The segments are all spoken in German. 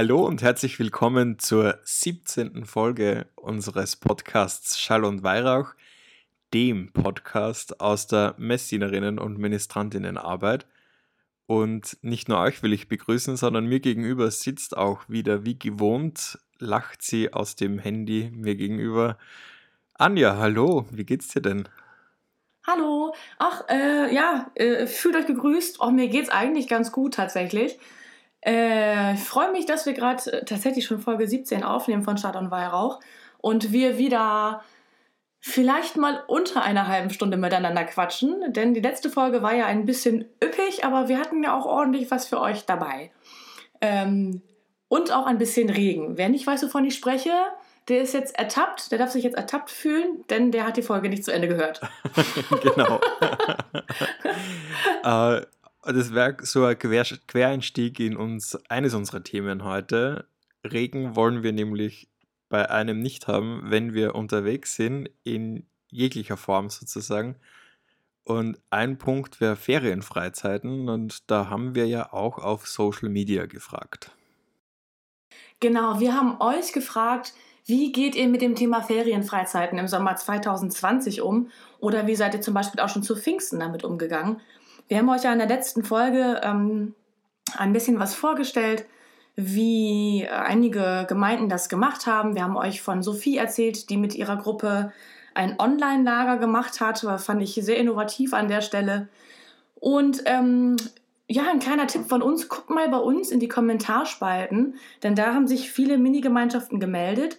Hallo und herzlich willkommen zur 17. Folge unseres Podcasts Schall und Weihrauch, dem Podcast aus der Messinerinnen- und Ministrantinnenarbeit. Und nicht nur euch will ich begrüßen, sondern mir gegenüber sitzt auch wieder wie gewohnt, lacht sie aus dem Handy mir gegenüber. Anja, hallo, wie geht's dir denn? Hallo, ach, äh, ja, äh, fühlt euch gegrüßt. Oh, mir geht's eigentlich ganz gut tatsächlich. Äh, ich freue mich, dass wir gerade äh, tatsächlich schon Folge 17 aufnehmen von Stadt und Weihrauch und wir wieder vielleicht mal unter einer halben Stunde miteinander quatschen, denn die letzte Folge war ja ein bisschen üppig, aber wir hatten ja auch ordentlich was für euch dabei. Ähm, und auch ein bisschen Regen. Wer nicht weiß, wovon ich spreche, der ist jetzt ertappt, der darf sich jetzt ertappt fühlen, denn der hat die Folge nicht zu Ende gehört. genau. äh, das wäre so ein Quer Quereinstieg in uns, eines unserer Themen heute. Regen wollen wir nämlich bei einem nicht haben, wenn wir unterwegs sind, in jeglicher Form sozusagen. Und ein Punkt wäre Ferienfreizeiten und da haben wir ja auch auf Social Media gefragt. Genau, wir haben euch gefragt, wie geht ihr mit dem Thema Ferienfreizeiten im Sommer 2020 um? Oder wie seid ihr zum Beispiel auch schon zu Pfingsten damit umgegangen? Wir haben euch ja in der letzten Folge ähm, ein bisschen was vorgestellt, wie einige Gemeinden das gemacht haben. Wir haben euch von Sophie erzählt, die mit ihrer Gruppe ein Online-Lager gemacht hat. Das fand ich sehr innovativ an der Stelle. Und ähm, ja, ein kleiner Tipp von uns, guckt mal bei uns in die Kommentarspalten, denn da haben sich viele Mini-Gemeinschaften gemeldet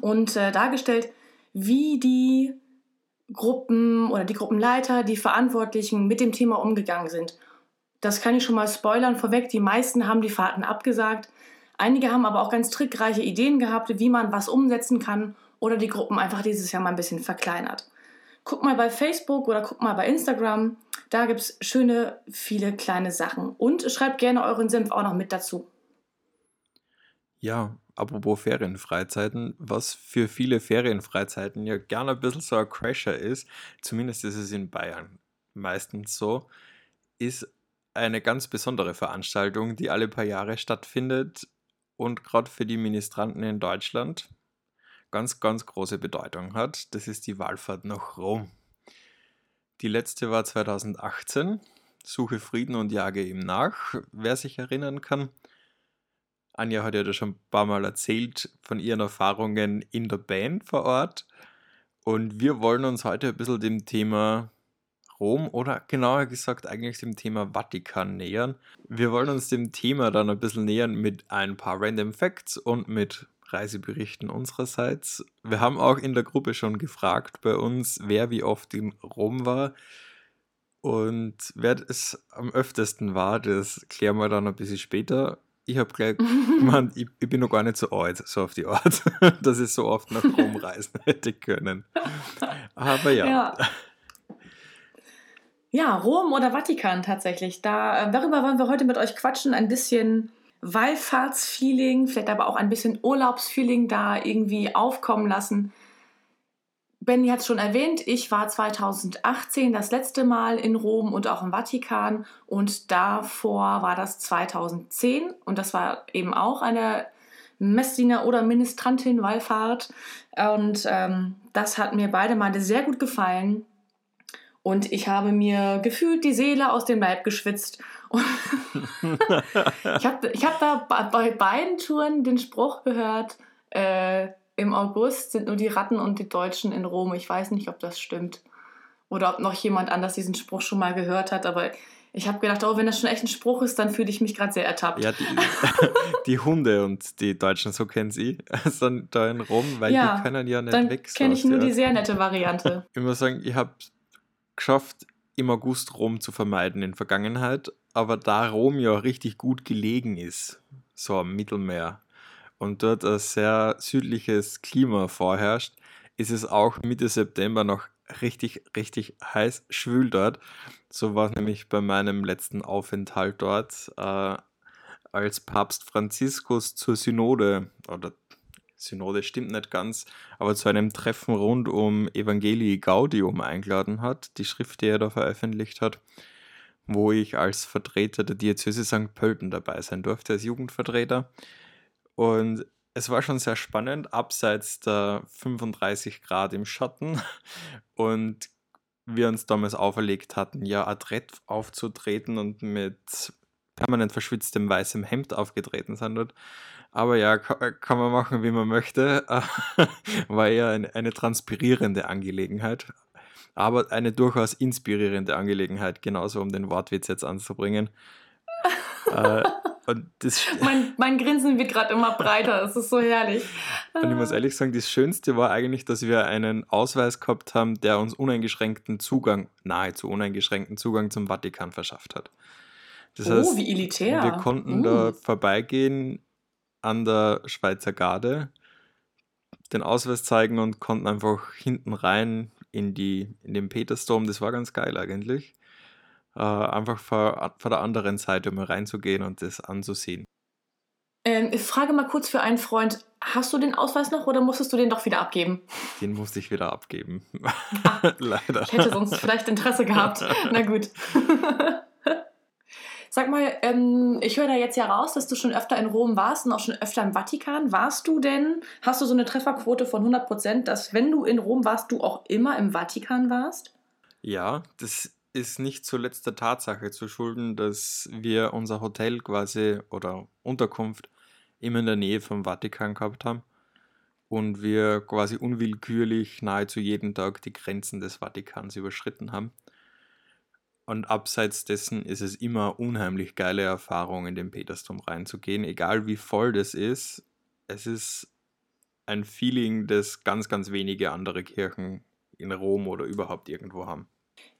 und äh, dargestellt, wie die Gruppen oder die Gruppenleiter, die Verantwortlichen mit dem Thema umgegangen sind. Das kann ich schon mal spoilern vorweg. Die meisten haben die Fahrten abgesagt. Einige haben aber auch ganz trickreiche Ideen gehabt, wie man was umsetzen kann oder die Gruppen einfach dieses Jahr mal ein bisschen verkleinert. Guck mal bei Facebook oder guck mal bei Instagram. Da gibt es schöne, viele kleine Sachen. Und schreibt gerne euren Senf auch noch mit dazu. Ja, apropos Ferienfreizeiten, was für viele Ferienfreizeiten ja gerne ein bisschen so ein Crasher ist, zumindest ist es in Bayern meistens so, ist eine ganz besondere Veranstaltung, die alle paar Jahre stattfindet und gerade für die Ministranten in Deutschland ganz, ganz große Bedeutung hat. Das ist die Wallfahrt nach Rom. Die letzte war 2018. Suche Frieden und jage ihm nach, wer sich erinnern kann. Anja hat ja da schon ein paar Mal erzählt von ihren Erfahrungen in der Band vor Ort. Und wir wollen uns heute ein bisschen dem Thema Rom oder genauer gesagt eigentlich dem Thema Vatikan nähern. Wir wollen uns dem Thema dann ein bisschen nähern mit ein paar Random Facts und mit Reiseberichten unsererseits. Wir haben auch in der Gruppe schon gefragt bei uns, wer wie oft in Rom war. Und wer es am öftesten war, das klären wir dann ein bisschen später ich habe gleich gemeint, ich, ich, bin noch gar nicht so alt, so auf die Art, dass ich so oft nach Rom reisen hätte können. Aber ja. ja. Ja, Rom oder Vatikan tatsächlich. Da, äh, darüber wollen wir heute mit euch quatschen. Ein bisschen Wallfahrtsfeeling, vielleicht aber auch ein bisschen Urlaubsfeeling da irgendwie aufkommen lassen. Benny hat es schon erwähnt, ich war 2018 das letzte Mal in Rom und auch im Vatikan und davor war das 2010 und das war eben auch eine Messdiener- oder Ministrantin-Wallfahrt und ähm, das hat mir beide Male sehr gut gefallen und ich habe mir gefühlt die Seele aus dem Leib geschwitzt. ich habe ich hab da bei beiden Touren den Spruch gehört, äh, im August sind nur die Ratten und die Deutschen in Rom. Ich weiß nicht, ob das stimmt. Oder ob noch jemand anders diesen Spruch schon mal gehört hat, aber ich habe gedacht, oh, wenn das schon echt ein Spruch ist, dann fühle ich mich gerade sehr ertappt. Ja, die, die, Hunde und die Deutschen, so kennen sie, sind da in Rom, weil ja, die können ja nicht dann weg. kenne ich nur die sehr nette Variante. Ich muss sagen, ich habe geschafft, im August Rom zu vermeiden in Vergangenheit, aber da Rom ja richtig gut gelegen ist, so am Mittelmeer, und dort ein sehr südliches Klima vorherrscht, ist es auch Mitte September noch richtig, richtig heiß schwül dort. So war es nämlich bei meinem letzten Aufenthalt dort, äh, als Papst Franziskus zur Synode, oder Synode stimmt nicht ganz, aber zu einem Treffen rund um Evangelii Gaudium eingeladen hat, die Schrift, die er da veröffentlicht hat, wo ich als Vertreter der Diözese St. Pölten dabei sein durfte, als Jugendvertreter. Und es war schon sehr spannend, abseits der 35 Grad im Schatten und wir uns damals auferlegt hatten, ja adrett aufzutreten und mit permanent verschwitztem weißem Hemd aufgetreten sind dort. Aber ja, kann, man machen, wie man möchte. War eher eine, eine transpirierende Angelegenheit. Aber eine durchaus inspirierende Angelegenheit, genauso um den Wortwitz jetzt anzubringen. äh, mein, mein Grinsen wird gerade immer breiter, es ist so herrlich. Und ich muss ehrlich sagen, das Schönste war eigentlich, dass wir einen Ausweis gehabt haben, der uns uneingeschränkten Zugang, nahezu uneingeschränkten Zugang zum Vatikan verschafft hat. Das oh, heißt, wie elitär. Wir konnten uh. da vorbeigehen an der Schweizer Garde, den Ausweis zeigen und konnten einfach hinten rein in, die, in den Petersdom. Das war ganz geil eigentlich äh, einfach vor, vor der anderen Seite mal reinzugehen und das anzusehen. Ähm, ich frage mal kurz für einen Freund, hast du den Ausweis noch oder musstest du den doch wieder abgeben? Den musste ich wieder abgeben. Ah, Leider. Ich hätte sonst vielleicht Interesse gehabt. Na gut. Sag mal, ähm, ich höre da jetzt ja raus, dass du schon öfter in Rom warst und auch schon öfter im Vatikan. Warst du denn, hast du so eine Trefferquote von 100 Prozent, dass wenn du in Rom warst, du auch immer im Vatikan warst? Ja, das ist nicht zuletzt der Tatsache zu schulden, dass wir unser Hotel quasi oder Unterkunft immer in der Nähe vom Vatikan gehabt haben und wir quasi unwillkürlich nahezu jeden Tag die Grenzen des Vatikans überschritten haben. Und abseits dessen ist es immer unheimlich geile Erfahrung, in den Petersdom reinzugehen, egal wie voll das ist. Es ist ein Feeling, das ganz, ganz wenige andere Kirchen in Rom oder überhaupt irgendwo haben.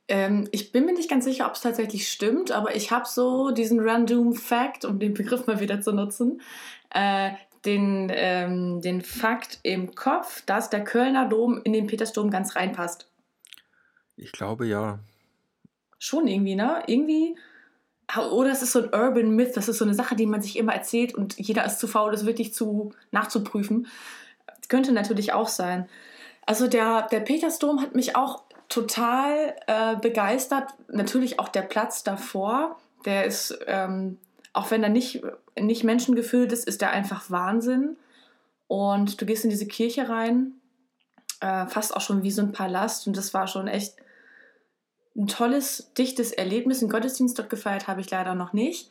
Ähm, ich bin mir nicht ganz sicher, ob es tatsächlich stimmt, aber ich habe so diesen Random Fact, um den Begriff mal wieder zu nutzen, äh, den, ähm, den Fakt im Kopf, dass der Kölner Dom in den Petersdom ganz reinpasst. Ich glaube ja. Schon irgendwie, ne? Irgendwie. Oder es ist so ein Urban Myth, das ist so eine Sache, die man sich immer erzählt und jeder ist zu faul, das wirklich zu nachzuprüfen. Das könnte natürlich auch sein. Also der, der Petersdom hat mich auch total äh, begeistert. Natürlich auch der Platz davor. Der ist, ähm, auch wenn er nicht, nicht menschengefüllt ist, ist der einfach Wahnsinn. Und du gehst in diese Kirche rein, äh, fast auch schon wie so ein Palast. Und das war schon echt ein tolles, dichtes Erlebnis. Einen Gottesdienst dort gefeiert habe ich leider noch nicht.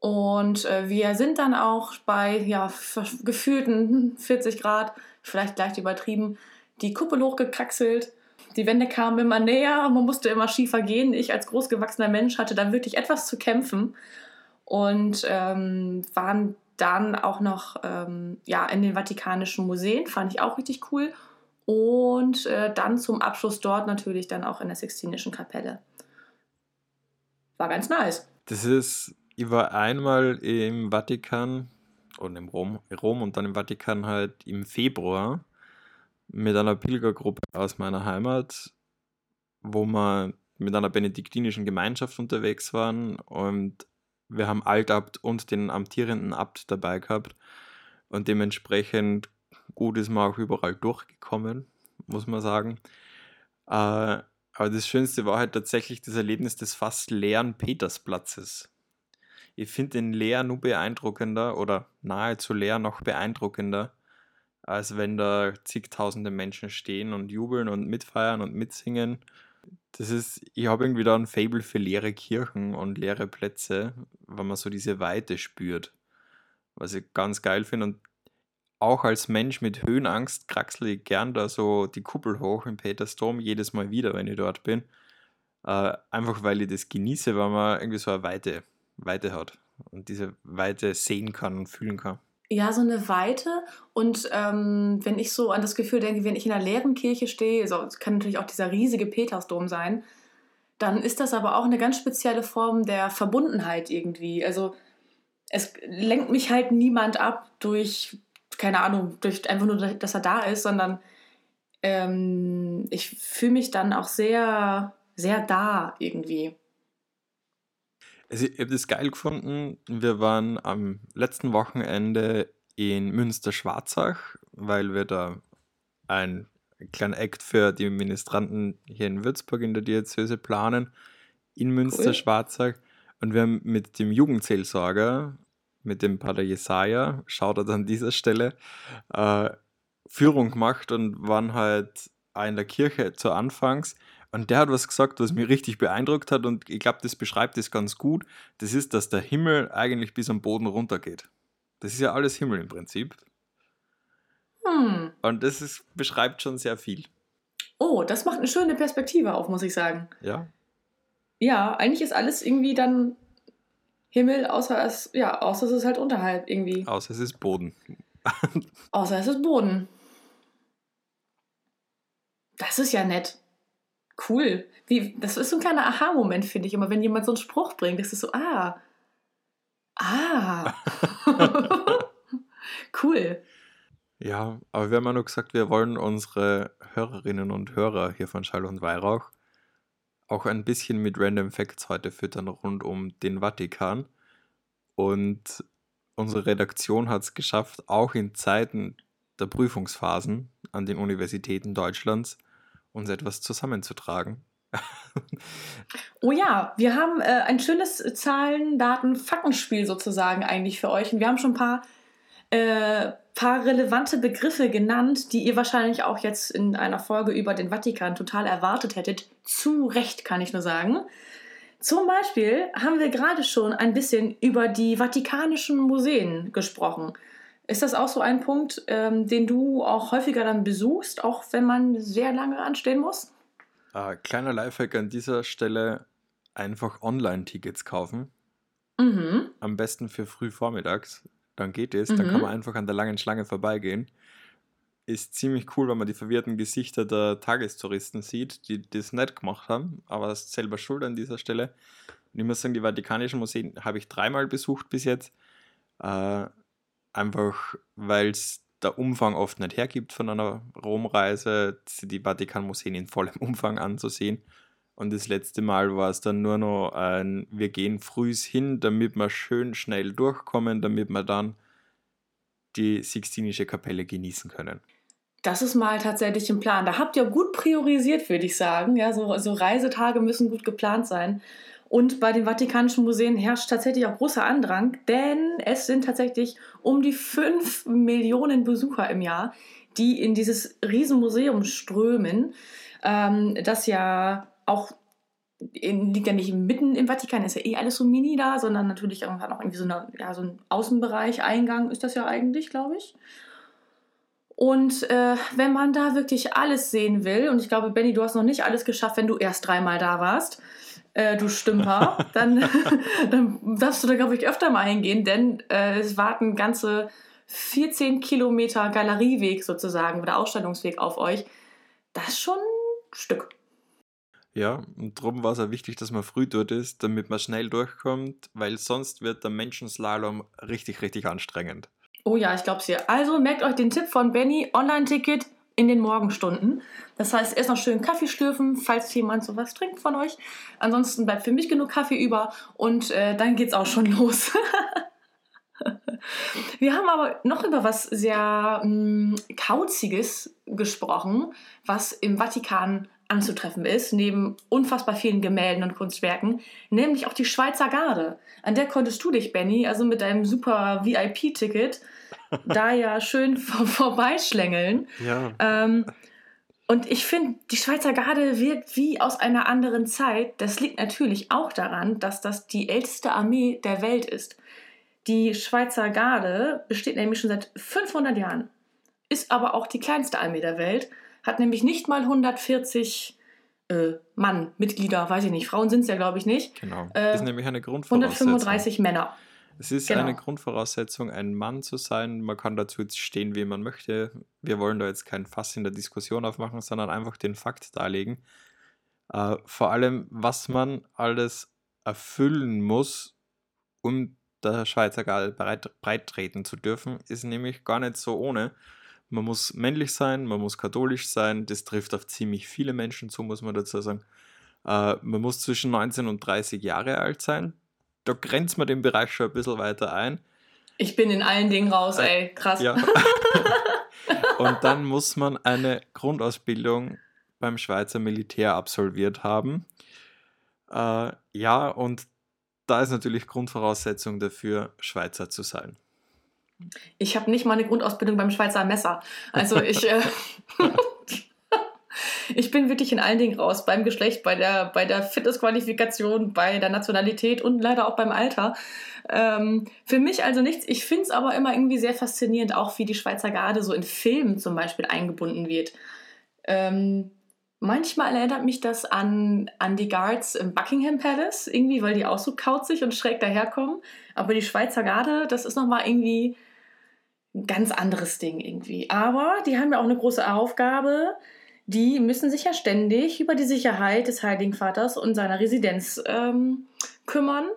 Und äh, wir sind dann auch bei ja, gefühlten 40 Grad, vielleicht leicht übertrieben, die Kuppel hochgekraxelt die Wände kamen immer näher, man musste immer schiefer gehen. Ich als großgewachsener Mensch hatte da wirklich etwas zu kämpfen und ähm, waren dann auch noch ähm, ja, in den Vatikanischen Museen, fand ich auch richtig cool. Und äh, dann zum Abschluss dort natürlich dann auch in der Sixtinischen Kapelle. War ganz nice. Das ist, ich war einmal im Vatikan und im Rom, Rom und dann im Vatikan halt im Februar mit einer Pilgergruppe aus meiner Heimat, wo wir mit einer benediktinischen Gemeinschaft unterwegs waren und wir haben Altabt und den amtierenden Abt dabei gehabt und dementsprechend gut ist man auch überall durchgekommen, muss man sagen. Äh, aber das Schönste war halt tatsächlich das Erlebnis des fast leeren Petersplatzes. Ich finde den leer nur beeindruckender oder nahezu leer noch beeindruckender, als wenn da zigtausende Menschen stehen und jubeln und mitfeiern und mitsingen. Das ist, ich habe irgendwie da ein Fable für leere Kirchen und leere Plätze, weil man so diese Weite spürt. Was ich ganz geil finde. Und auch als Mensch mit Höhenangst kraxle ich gern da so die Kuppel hoch im Petersdom, jedes Mal wieder, wenn ich dort bin. Äh, einfach weil ich das genieße, weil man irgendwie so eine Weite, Weite hat und diese Weite sehen kann und fühlen kann. Ja, so eine Weite. Und ähm, wenn ich so an das Gefühl denke, wenn ich in einer leeren Kirche stehe, so, es kann natürlich auch dieser riesige Petersdom sein, dann ist das aber auch eine ganz spezielle Form der Verbundenheit irgendwie. Also es lenkt mich halt niemand ab durch, keine Ahnung, durch einfach nur, dass er da ist, sondern ähm, ich fühle mich dann auch sehr, sehr da irgendwie. Also ich habe das geil gefunden. Wir waren am letzten Wochenende in Münster-Schwarzach, weil wir da ein kleiner Act für die Ministranten hier in Würzburg in der Diözese planen, in Münster-Schwarzach. Und wir haben mit dem Jugendseelsorger mit dem Pater Jesaja, schaut er an dieser Stelle, äh, Führung gemacht und waren halt in der Kirche zu Anfangs. Und der hat was gesagt, was mich richtig beeindruckt hat und ich glaube, das beschreibt es ganz gut. Das ist, dass der Himmel eigentlich bis am Boden runtergeht. Das ist ja alles Himmel im Prinzip. Hm. Und das ist, beschreibt schon sehr viel. Oh, das macht eine schöne Perspektive auf, muss ich sagen. Ja. Ja, eigentlich ist alles irgendwie dann Himmel, außer es, ja, außer es ist halt unterhalb irgendwie. Außer es ist Boden. Außer es ist Boden. Das ist ja nett. Cool. Wie, das ist so ein kleiner Aha-Moment, finde ich immer, wenn jemand so einen Spruch bringt. Das ist so, ah. Ah. cool. Ja, aber wir haben ja nur gesagt, wir wollen unsere Hörerinnen und Hörer hier von Schall und Weihrauch auch ein bisschen mit Random Facts heute füttern rund um den Vatikan. Und unsere Redaktion hat es geschafft, auch in Zeiten der Prüfungsphasen an den Universitäten Deutschlands uns etwas zusammenzutragen. Oh ja, wir haben äh, ein schönes Zahlen, Daten, Faktenspiel sozusagen eigentlich für euch. Und wir haben schon ein paar, äh, paar relevante Begriffe genannt, die ihr wahrscheinlich auch jetzt in einer Folge über den Vatikan total erwartet hättet. Zu Recht, kann ich nur sagen. Zum Beispiel haben wir gerade schon ein bisschen über die Vatikanischen Museen gesprochen. Ist das auch so ein Punkt, ähm, den du auch häufiger dann besuchst, auch wenn man sehr lange anstehen muss? Äh, kleiner Lifehack an dieser Stelle: einfach Online-Tickets kaufen. Mhm. Am besten für früh vormittags. Dann geht es. Dann Mhm. kann man einfach an der langen Schlange vorbeigehen. Ist ziemlich cool, wenn man die verwirrten Gesichter der Tagestouristen sieht, die das nicht gemacht haben, aber das ist selber schuld an dieser Stelle. Und ich muss sagen, die Vatikanischen Museen habe ich dreimal besucht bis jetzt. Äh, einfach, weil es der Umfang oft nicht hergibt von einer Romreise, die Vatikanmuseen in vollem Umfang anzusehen. Und das letzte Mal war es dann nur noch ein, wir gehen frühs hin, damit wir schön schnell durchkommen, damit wir dann die Sixtinische Kapelle genießen können. Das ist mal tatsächlich ein Plan. Da habt ihr gut priorisiert, würde ich sagen. Ja, so, so Reisetage müssen gut geplant sein. Und bei den Vatikanischen Museen herrscht tatsächlich auch großer Andrang, denn es sind tatsächlich um die 5 Millionen Besucher im Jahr, die in dieses Riesenmuseum strömen, ähm, das ja auch in, liegt ja nicht mitten im Vatikan, ist ja eh alles so mini da, sondern natürlich auch, irgendwie so, eine, ja, so ein Außenbereich, Eingang ist das ja eigentlich, glaube ich. Und äh, wenn man da wirklich alles sehen will, und ich glaube, Benny, du hast noch nicht alles geschafft, wenn du erst dreimal da warst, äh, du Stümper, dann, dann darfst du da, glaube ich, öfter mal hingehen, denn äh, es warten ganze 14 Kilometer Galerieweg sozusagen oder Ausstellungsweg auf euch. Das ist schon ein Stück. Ja, und darum war es auch wichtig, dass man früh dort ist, damit man schnell durchkommt, weil sonst wird der Menschenslalom richtig, richtig anstrengend. Oh ja, ich glaube es dir. Also merkt euch den Tipp von Benny, Online-Ticket in den Morgenstunden. Das heißt, erst noch schön Kaffee schlürfen, falls jemand sowas trinkt von euch. Ansonsten bleibt für mich genug Kaffee über und äh, dann geht's auch schon los. Wir haben aber noch über was sehr mh, Kauziges gesprochen, was im Vatikan anzutreffen ist, neben unfassbar vielen Gemälden und Kunstwerken, nämlich auch die Schweizer Garde. An der konntest du dich, Benny, also mit deinem super VIP-Ticket, da ja schön vor vorbeischlängeln. Ja. Ähm, und ich finde, die Schweizer Garde wirkt wie aus einer anderen Zeit. Das liegt natürlich auch daran, dass das die älteste Armee der Welt ist. Die Schweizer Garde besteht nämlich schon seit 500 Jahren, ist aber auch die kleinste Armee der Welt, hat nämlich nicht mal 140 äh, Mann, Mitglieder, weiß ich nicht. Frauen sind es ja, glaube ich, nicht. Genau. Äh, ist nämlich eine Grundvoraussetzung. 135 Männer. Es ist Genau. eine Grundvoraussetzung, ein Mann zu sein. Man kann dazu jetzt stehen, wie man möchte. Wir wollen da jetzt kein Fass in der Diskussion aufmachen, sondern einfach den Fakt darlegen. Äh, vor allem, was man alles erfüllen muss, um der Schweizer Garde breit, breit treten zu dürfen, ist nämlich gar nicht so ohne. Man muss männlich sein, man muss katholisch sein. Das trifft auf ziemlich viele Menschen zu, muss man dazu sagen. Äh, man muss zwischen 19 und 30 Jahre alt sein. Da grenzt man den Bereich schon ein bisschen weiter ein. Ich bin in allen Dingen raus, ey. Krass. Ja. und dann muss man eine Grundausbildung beim Schweizer Militär absolviert haben. Äh, ja, und da ist natürlich Grundvoraussetzung dafür, Schweizer zu sein. Ich habe nicht mal eine Grundausbildung beim Schweizer Messer. Also ich, äh, ich bin wirklich in allen Dingen raus. Beim Geschlecht, bei der, bei der Fitnessqualifikation, bei der Nationalität und leider auch beim Alter. Ähm, für mich also nichts. Ich finde es aber immer irgendwie sehr faszinierend, auch wie die Schweizer Garde so in Filmen zum Beispiel eingebunden wird. Ähm, manchmal erinnert mich das an, an die Guards im Buckingham Palace, irgendwie, weil die auch so kauzig und schräg daherkommen. Aber die Schweizer Garde, das ist nochmal irgendwie ein ganz anderes Ding irgendwie. Aber die haben ja auch eine große Aufgabe. Die müssen sich ja ständig über die Sicherheit des Heiligen Vaters und seiner Residenz ähm, kümmern.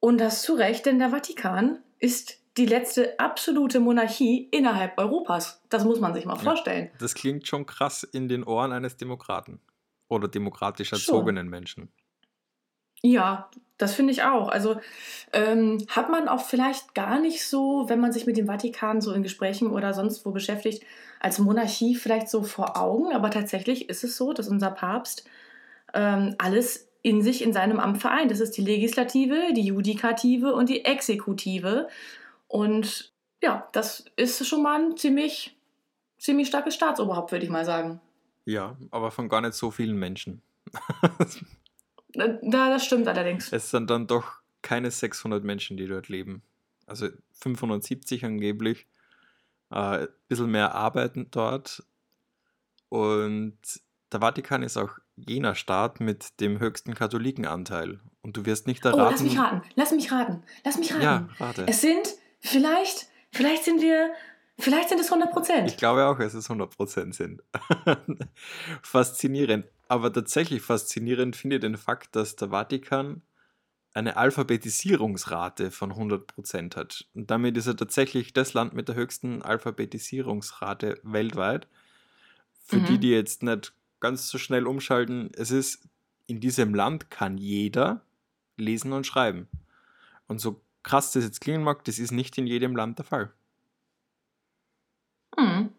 Und das zu Recht, denn der Vatikan ist die letzte absolute Monarchie innerhalb Europas. Das muss man sich mal vorstellen. Ja, das klingt schon krass in den Ohren eines Demokraten oder demokratisch erzogenen schon. Menschen. Ja, das finde ich auch. Also ähm, hat man auch vielleicht gar nicht so, wenn man sich mit dem Vatikan so in Gesprächen oder sonst wo beschäftigt, als Monarchie vielleicht so vor Augen. Aber tatsächlich ist es so, dass unser Papst ähm, alles in sich in seinem Amt vereint. Das ist die Legislative, die Judikative und die Exekutive. Und ja, das ist schon mal ein ziemlich, ziemlich starkes Staatsoberhaupt, würde ich mal sagen. Ja, aber von gar nicht so vielen Menschen. Ja, das stimmt allerdings. Es sind dann doch keine 600 Menschen, die dort leben. Also 570 angeblich. Äh, ein bisschen mehr arbeiten dort. Und der Vatikan ist auch jener Staat mit dem höchsten Katholikenanteil. Und du wirst nicht erraten. Oh, lass mich raten. Lass mich raten. Lass mich raten. Ja, warte. Es sind vielleicht, vielleicht sind wir, vielleicht sind es 100 Prozent. Ich glaube auch, dass es 100 Prozent sind. Faszinierend. Aber tatsächlich faszinierend finde ich den Fakt, dass der Vatikan eine Alphabetisierungsrate von 100% hat. Und damit ist er tatsächlich das Land mit der höchsten Alphabetisierungsrate weltweit. Für mhm. die, die jetzt nicht ganz so schnell umschalten, es ist, in diesem Land kann jeder lesen und schreiben. Und so krass das jetzt klingen mag, das ist nicht in jedem Land der Fall. Mhm.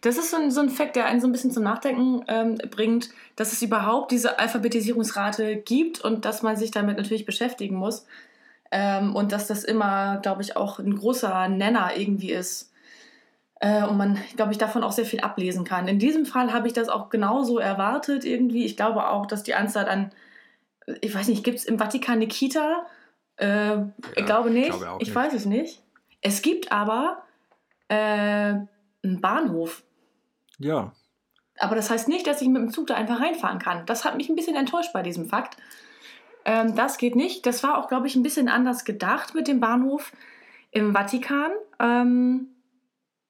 Das ist so ein, so ein Fakt, der einen so ein bisschen zum Nachdenken ähm, bringt, dass es überhaupt diese Alphabetisierungsrate gibt und dass man sich damit natürlich beschäftigen muss. Ähm, und dass das immer, glaube ich, auch ein großer Nenner irgendwie ist. Äh, und man, glaube ich, davon auch sehr viel ablesen kann. In diesem Fall habe ich das auch genauso erwartet irgendwie. Ich glaube auch, dass die Anzahl an, ich weiß nicht, gibt es im Vatikan eine Kita? Äh, ja, ich glaube nicht. Ich, glaube ich nicht. weiß es nicht. Es gibt aber äh, einen Bahnhof. Ja. Aber das heißt nicht, dass ich mit dem Zug da einfach reinfahren kann. Das hat mich ein bisschen enttäuscht bei diesem Fakt. Ähm, das geht nicht. Das war auch, glaube ich, ein bisschen anders gedacht mit dem Bahnhof im Vatikan. Ähm,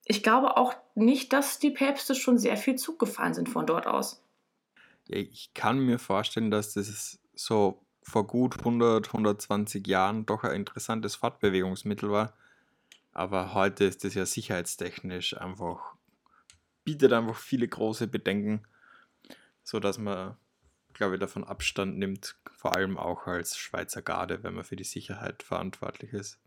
ich glaube auch nicht, dass die Päpste schon sehr viel Zug gefahren sind von dort aus. Ja, ich kann mir vorstellen, dass das so vor gut 100, 120 Jahren doch ein interessantes Fortbewegungsmittel war. Aber heute ist das ja sicherheitstechnisch einfach, bietet einfach viele große Bedenken, sodass man, glaube ich, davon Abstand nimmt, vor allem auch als Schweizer Garde, wenn man für die Sicherheit verantwortlich ist.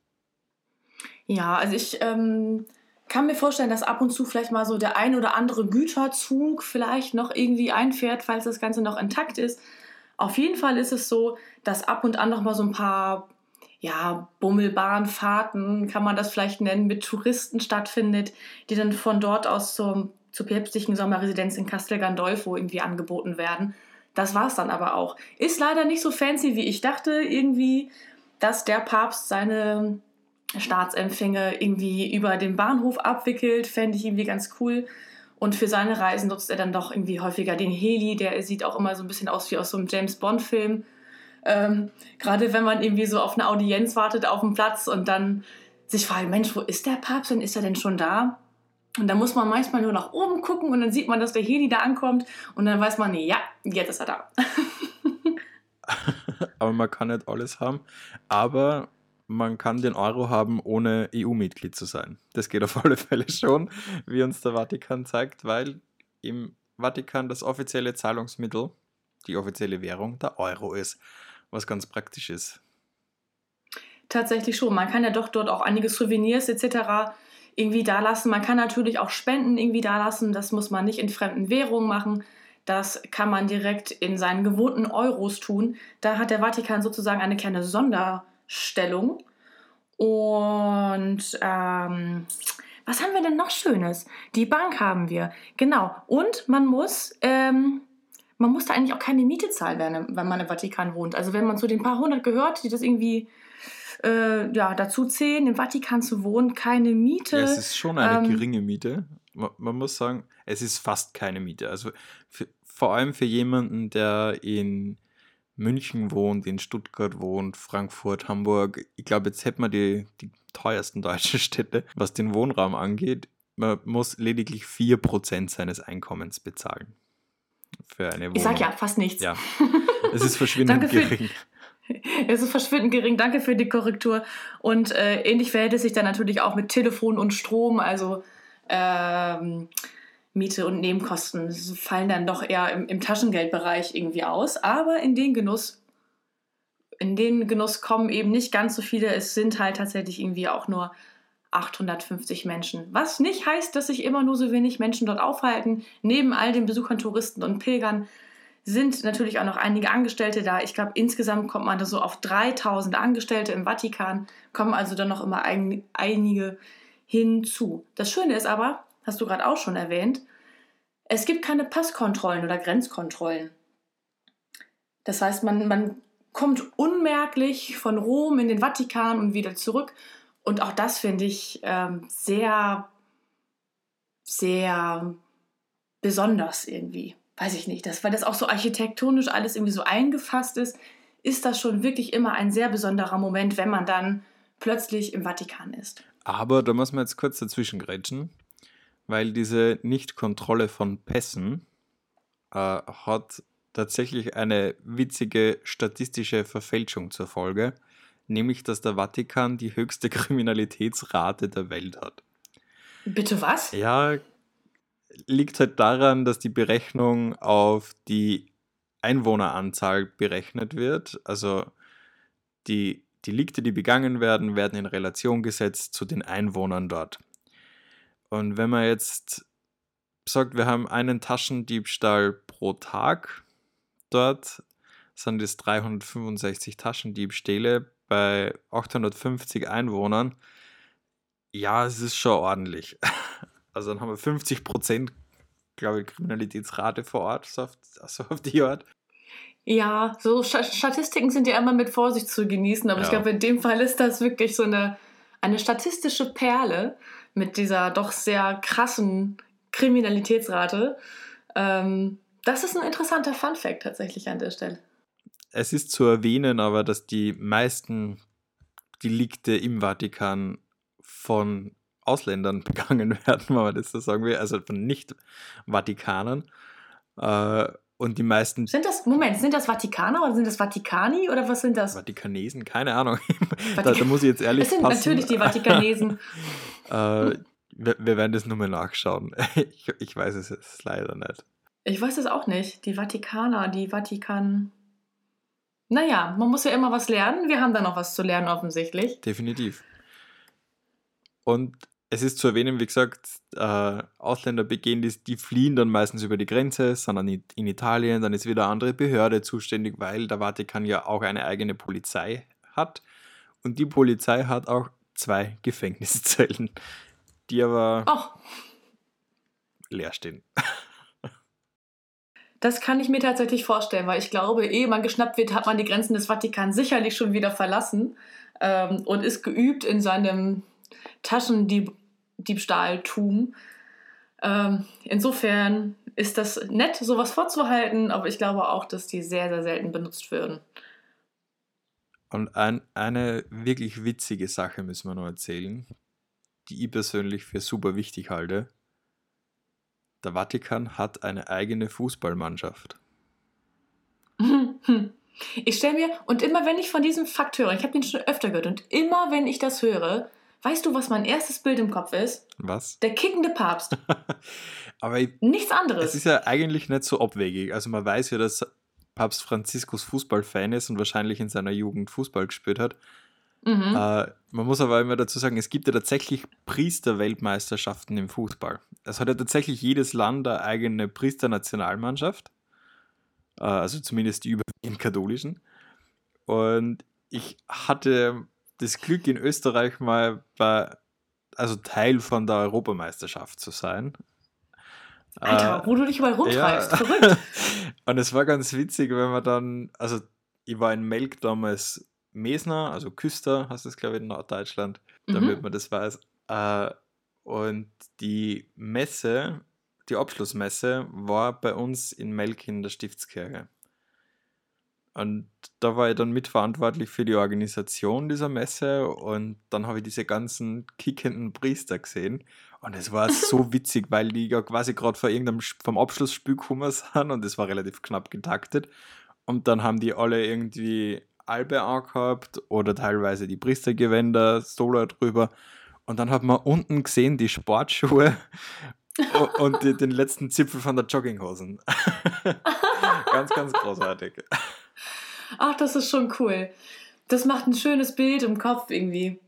Ja, also ich ähm, kann mir vorstellen, dass ab und zu vielleicht mal so der ein oder andere Güterzug vielleicht noch irgendwie einfährt, falls das Ganze noch intakt ist. Auf jeden Fall ist es so, dass ab und an noch mal so ein paar ja, Bummelbahnfahrten, kann man das vielleicht nennen, mit Touristen stattfindet, die dann von dort aus zum, zur päpstlichen Sommerresidenz in Castel Gandolfo irgendwie angeboten werden. Das war es dann aber auch. Ist leider nicht so fancy, wie ich dachte, irgendwie, dass der Papst seine Staatsempfänge irgendwie über den Bahnhof abwickelt, fände ich irgendwie ganz cool. Und für seine Reisen nutzt er dann doch irgendwie häufiger den Heli, der sieht auch immer so ein bisschen aus wie aus so einem James Bond-Film. Ähm, Gerade wenn man irgendwie so auf eine Audienz wartet auf dem Platz und dann sich fragt, Mensch, wo ist der Papst? Wann ist er denn schon da? Und dann muss man manchmal nur nach oben gucken und dann sieht man, dass der Heli da ankommt und dann weiß man, nee, ja, jetzt ist er da. aber man kann nicht alles haben. Aber man kann den Euro haben, ohne EU-Mitglied zu sein. Das geht auf alle Fälle schon, wie uns der Vatikan zeigt, weil im Vatikan das offizielle Zahlungsmittel, die offizielle Währung, der Euro ist was ganz praktisch ist. Tatsächlich schon. Man kann ja doch dort auch einige Souvenirs etc. irgendwie da lassen. Man kann natürlich auch Spenden irgendwie da lassen. Das muss man nicht in fremden Währungen machen. Das kann man direkt in seinen gewohnten Euros tun. Da hat der Vatikan sozusagen eine kleine Sonderstellung. Und ähm, was haben wir denn noch Schönes? Die Bank haben wir. Genau. Und man muss, ähm, man muss da eigentlich auch keine Miete zahlen, wenn man im Vatikan wohnt. Also wenn man zu den paar hundert gehört, die das irgendwie äh, ja, dazu zählen, im Vatikan zu wohnen, keine Miete. Ja, es ist schon eine ähm, geringe Miete. Man, muss sagen, es ist fast keine Miete. Also für, vor allem für jemanden, der in München wohnt, in Stuttgart wohnt, Frankfurt, Hamburg. Ich glaube, jetzt hätten wir die, die teuersten deutschen Städte, was den Wohnraum angeht. Man muss lediglich 4% seines Einkommens bezahlen. Für eine Wohnung. Ich sag ja fast nichts. Ja. Es ist verschwindend gering. Es ist verschwindend gering. Danke für die Korrektur. Und äh, ähnlich verhält es sich dann natürlich auch mit Telefon und Strom. Also ähm, Miete und Nebenkosten fallen dann doch eher im, im, Taschengeldbereich irgendwie aus. Aber in den Genuss, in den Genuss kommen eben nicht ganz so viele. Es sind halt tatsächlich irgendwie auch nur 850 Menschen. Was nicht heißt, dass sich immer nur so wenig Menschen dort aufhalten. Neben all den Besuchern, Touristen und Pilgern sind natürlich auch noch einige Angestellte da. Ich glaube, insgesamt kommt man da so auf 3000 Angestellte im Vatikan, kommen also dann noch immer ein, einige hinzu. Das Schöne ist aber, hast du gerade auch schon erwähnt, es gibt keine Passkontrollen oder Grenzkontrollen. Das heißt, man, man kommt unmerklich von Rom in den Vatikan und wieder zurück. Und auch das finde ich ähm, sehr, sehr besonders irgendwie weiß ich nicht, das, weil das auch so architektonisch alles irgendwie so eingefasst ist, ist das schon wirklich immer ein sehr besonderer Moment, wenn man dann plötzlich im Vatikan ist. Aber da muss man jetzt kurz dazwischen grätschen, weil diese Nichtkontrolle von Pässen äh, hat tatsächlich eine witzige statistische Verfälschung zur Folge, nämlich dass der Vatikan die höchste Kriminalitätsrate der Welt hat. Bitte was? Ja, liegt halt daran, dass die Berechnung auf die Einwohneranzahl berechnet wird. Also die Delikte, die begangen werden, werden in Relation gesetzt zu den Einwohnern dort. Und wenn man jetzt sagt, wir haben einen Taschendiebstahl pro Tag dort, sind es 365 Taschendiebstähle bei 850 Einwohnern. Ja, es ist schon ordentlich. Also dann haben wir 50 Prozent, glaube ich, Kriminalitätsrate vor Ort, so auf, so auf die Art. Ja, so Statistiken sind ja immer mit Vorsicht zu genießen, aber ja. ich glaube, in dem Fall ist das wirklich so eine, eine statistische Perle mit dieser doch sehr krassen Kriminalitätsrate. Ähm, das ist ein interessanter Fun-Fact tatsächlich an der Stelle. Es ist zu erwähnen, aber dass die meisten Delikte im Vatikan von Ausländern begangen werden, wenn man das so sagen will, also von Nicht-Vatikanern. Äh, und die meisten. Sind das, Moment, sind das Vatikaner oder sind das Vatikani oder was sind das? Vatikanesen, keine Ahnung. da, da, muss ich jetzt ehrlich sagen. Das sind passen. natürlich die Vatikanesen. äh, wir, wir, werden das nur mal nachschauen. ich, ich weiß es jetzt leider nicht. Ich weiß es auch nicht. Die Vatikaner, die Vatikan. Naja, man muss ja immer was lernen. Wir haben da noch was zu lernen, offensichtlich. Definitiv. Und es ist zu erwähnen, wie gesagt, äh, Ausländer begehen die, die fliehen dann meistens über die Grenze, sondern in, in Italien, dann ist wieder eine andere Behörde zuständig, weil der Vatikan ja auch eine eigene Polizei hat. Und die Polizei hat auch zwei Gefängniszellen, die aber oh. leer stehen. Das kann ich mir tatsächlich vorstellen, weil ich glaube, ehe man geschnappt wird, hat man die Grenzen des Vatikans sicherlich schon wieder verlassen ähm, und ist geübt in seinem Taschendieb Diebstahltum. Ähm, insofern ist das nett, sowas vorzuhalten, aber ich glaube auch, dass die sehr, sehr selten benutzt werden. Und ein, eine wirklich witzige Sache müssen wir noch erzählen, die ich persönlich für super wichtig halte. Der Vatikan hat eine eigene Fußballmannschaft. Ich stelle mir, und immer wenn ich von diesem Fakt höre, ich habe den schon öfter gehört, und immer wenn ich das höre, Weißt du, was mein erstes Bild im Kopf ist? Was? Der kickende Papst. Aber ich, nichts anderes. Es ist ja eigentlich nicht so abwegig. Also man weiß ja, dass Papst Franziskus Fußballfan ist und wahrscheinlich in seiner Jugend Fußball gespielt hat. Mhm. Äh, man muss aber immer dazu sagen, es gibt ja tatsächlich Priesterweltmeisterschaften im Fußball. Es hat ja tatsächlich jedes Land eine eigene Priesternationalmannschaft. Äh, also zumindest die überwiegend katholischen. Und ich hatte das Glück, in Österreich mal bei, also Teil von der Europameisterschaft zu sein. Alter, äh, wo du dich überall rumtreibst. Ja. Verrückt. Und es war ganz witzig, wenn man dann, also ich war in Melk damals Mesner, also Küster, heißt es glaube ich in Norddeutschland, mhm. damit man das weiß. Äh, und die Messe, die Abschlussmesse, war bei uns in Melk in der Stiftskirche. Und da war ich dann mitverantwortlich für die Organisation dieser Messe und dann habe ich diese ganzen kickenden Priester gesehen. Und es war so witzig, weil die ja quasi gerade vor irgendeinem vom Abschlussspiel gekommen sind und es war relativ knapp getaktet. Und dann haben die alle irgendwie Albe angehabt oder teilweise die Priestergewänder, Solo drüber. Und dann hat man unten gesehen die Sportschuhe und die, den letzten Zipfel von der Jogginghosen. ganz, ganz großartig. Ach, das ist schon cool. Das macht ein schönes Bild im Kopf irgendwie.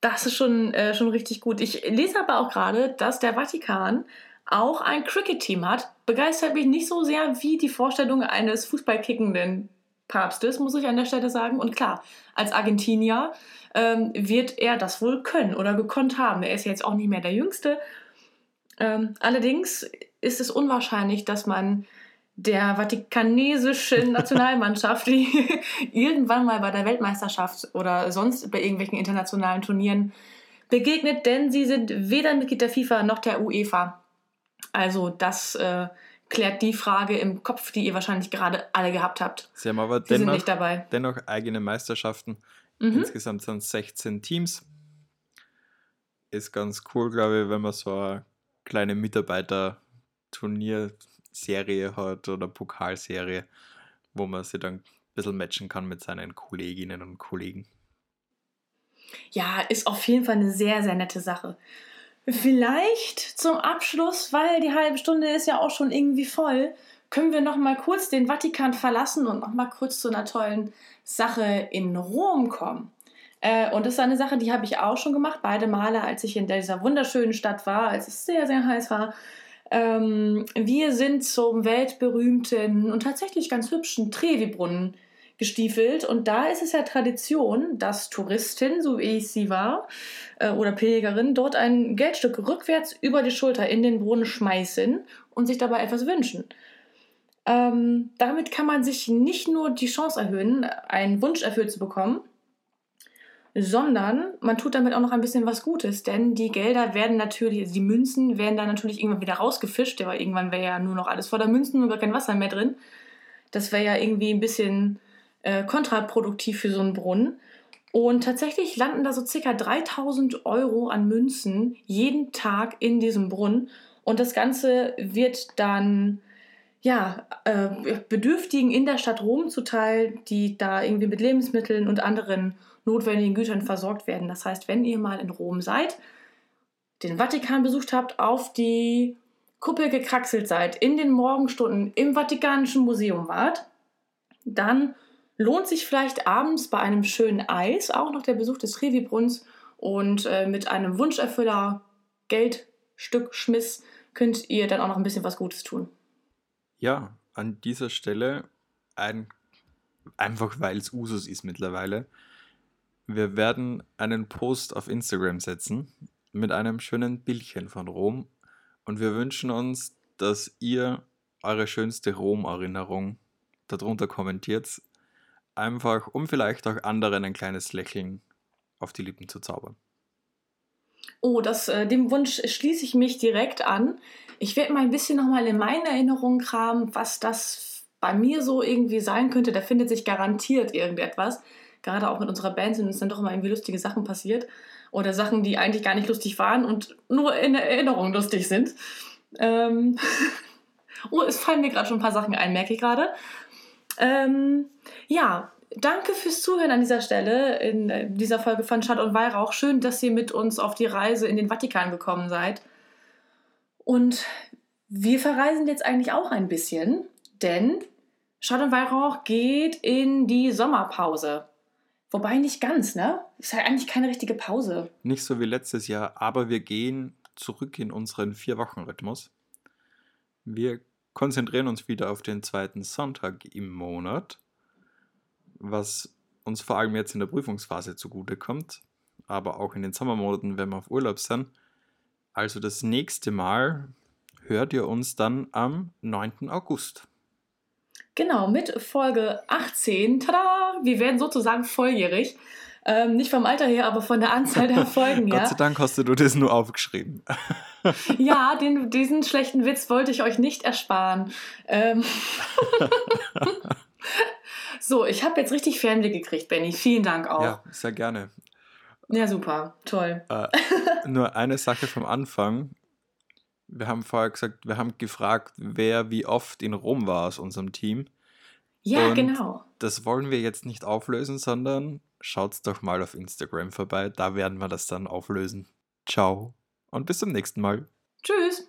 Das ist schon, äh, schon richtig gut. Ich lese aber auch gerade, dass der Vatikan auch ein Cricket-Team hat. Begeistert mich nicht so sehr wie die Vorstellung eines fußballkickenden Papstes, muss ich an der Stelle sagen. Und klar, als Argentinier ähm, wird er das wohl können oder gekonnt haben. Er ist jetzt auch nicht mehr der Jüngste. Ähm, allerdings ist es unwahrscheinlich, dass man der vatikanesischen Nationalmannschaft, die irgendwann mal bei der Weltmeisterschaft oder sonst bei irgendwelchen internationalen Turnieren begegnet, denn sie sind weder Mitglied der FIFA noch der UEFA. Also das äh, klärt die Frage im Kopf, die ihr wahrscheinlich gerade alle gehabt habt. Sie haben aber Sie dennoch, dennoch, eigene Meisterschaften. Mhm. Insgesamt sind es 16 Teams. Ist ganz cool, glaube ich, wenn man so eine kleine Mitarbeiter-Turnier Serie hat oder Pokalserie, wo man sich dann ein bisschen matchen kann mit seinen Kolleginnen und Kollegen. Ja, ist auf jeden Fall eine sehr, sehr nette Sache. Vielleicht zum Abschluss, weil die halbe Stunde ist ja auch schon irgendwie voll, können wir noch mal kurz den Vatikan verlassen und noch mal kurz zu einer tollen Sache in Rom kommen. Äh, und das ist eine Sache, die habe ich auch schon gemacht, beide Male, als ich in dieser wunderschönen Stadt war, als es sehr, sehr heiß war. Ähm, wir sind zum weltberühmten und tatsächlich ganz hübschen Trevi-Brunnen gestiefelt. Und da ist es ja Tradition, dass Touristin, so wie ich sie war, äh, oder Pilgerin, dort ein Geldstück rückwärts über die Schulter in den Brunnen schmeißen und sich dabei etwas wünschen. Ähm, damit kann man sich nicht nur die Chance erhöhen, einen Wunsch erfüllt zu bekommen, sondern man tut damit auch noch ein bisschen was Gutes, denn die Gelder werden natürlich, also die Münzen werden dann natürlich irgendwann wieder rausgefischt, aber irgendwann wäre ja nur noch alles voller Münzen und gar kein Wasser mehr drin. Das wäre ja irgendwie ein bisschen äh, kontraproduktiv für so einen Brunnen. Und tatsächlich landen da so circa 3000 Euro an Münzen jeden Tag in diesem Brunnen. Und das Ganze wird dann ja, äh, Bedürftigen in der Stadt Rom zuteil, die da irgendwie mit Lebensmitteln und anderen notwendigen Gütern versorgt werden. Das heißt, wenn ihr mal in Rom seid, den Vatikan besucht habt, auf die Kuppel gekraxelt seid, in den Morgenstunden im Vatikanischen Museum wart, dann lohnt sich vielleicht abends bei einem schönen Eis auch noch der Besuch des Trevi-Brunns und äh, mit einem Wunscherfüller Geldstück Schmiss könnt ihr dann auch noch ein bisschen was Gutes tun. Ja, an dieser Stelle ein, einfach weil es Usus ist mittlerweile, wir werden einen Post auf Instagram setzen mit einem schönen Bildchen von Rom und wir wünschen uns, dass ihr eure schönste Rom-Erinnerung darunter kommentiert, einfach um vielleicht auch anderen ein kleines Lächeln auf die Lippen zu zaubern. Oh, das, äh, dem Wunsch schließe ich mich direkt an. Ich werde mal ein bisschen nochmal in meine Erinnerung kramen, was das bei mir so irgendwie sein könnte. Da findet sich garantiert irgendetwas gerade auch mit unserer Band sind uns dann doch immer irgendwie lustige Sachen passiert. Oder Sachen, die eigentlich gar nicht lustig waren und nur in Erinnerung lustig sind. Ähm oh, es fallen mir gerade schon ein paar Sachen ein, merke ich gerade. Ähm, ja, danke fürs Zuhören an dieser Stelle in äh, dieser Folge von Schad und Weihrauch. Schön, dass ihr mit uns auf die Reise in den Vatikan gekommen seid. Und wir verreisen jetzt eigentlich auch ein bisschen, denn Schad und Weihrauch geht in die Sommerpause. Wobei nicht ganz, ne? Ist halt eigentlich keine richtige Pause. Nicht so wie letztes Jahr, aber wir gehen zurück in unseren Vier-Wochen-Rhythmus. Wir konzentrieren uns wieder auf den zweiten Sonntag im Monat, was uns vor allem jetzt in der Prüfungsphase zugutekommt, aber auch in den Sommermonaten, wenn wir auf Urlaub sind. Also das nächste Mal hört ihr uns dann am 9. August. Genau, mit Folge 18. Tada! Wir werden sozusagen volljährig. Ähm, nicht vom Alter her, aber von der Anzahl der Folgen her. Gott sei Dank hast du das nur aufgeschrieben. ja, den, diesen schlechten Witz wollte ich euch nicht ersparen. Ähm so, ich habe jetzt richtig Fernweh gekriegt, Benny. Vielen Dank auch. Ja, sehr gerne. Ja, super. Toll. Äh, nur eine Sache vom Anfang. Wir haben vorher gesagt, wir haben gefragt, wer wie oft in Rom war aus unserem Team. Ja, Und genau. Das wollen wir jetzt nicht auflösen, sondern schaut's doch mal auf Instagram vorbei. Da werden wir das dann auflösen. Ciao und bis zum nächsten Mal. Tschüss.